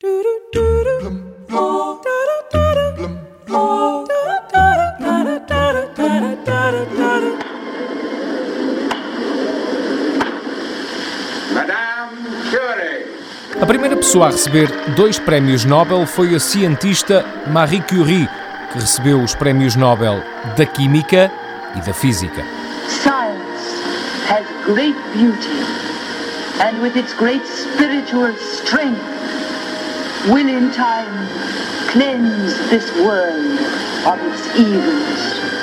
A primeira pessoa a receber dois prémios Nobel foi a cientista Marie Curie, que recebeu os prémios Nobel da Química e da Física. Science has great beauty, and with its great spiritual strength, will in time cleanse this world of its evils.